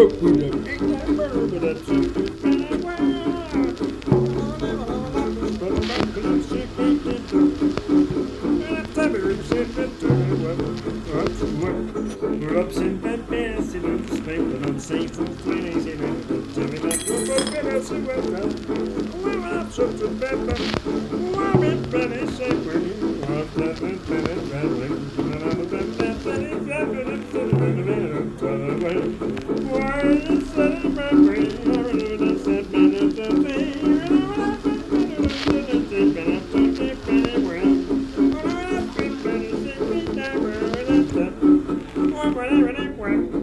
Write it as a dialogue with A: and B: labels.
A: Thank but that's a you that you're I see we're bad. Whatever, whatever.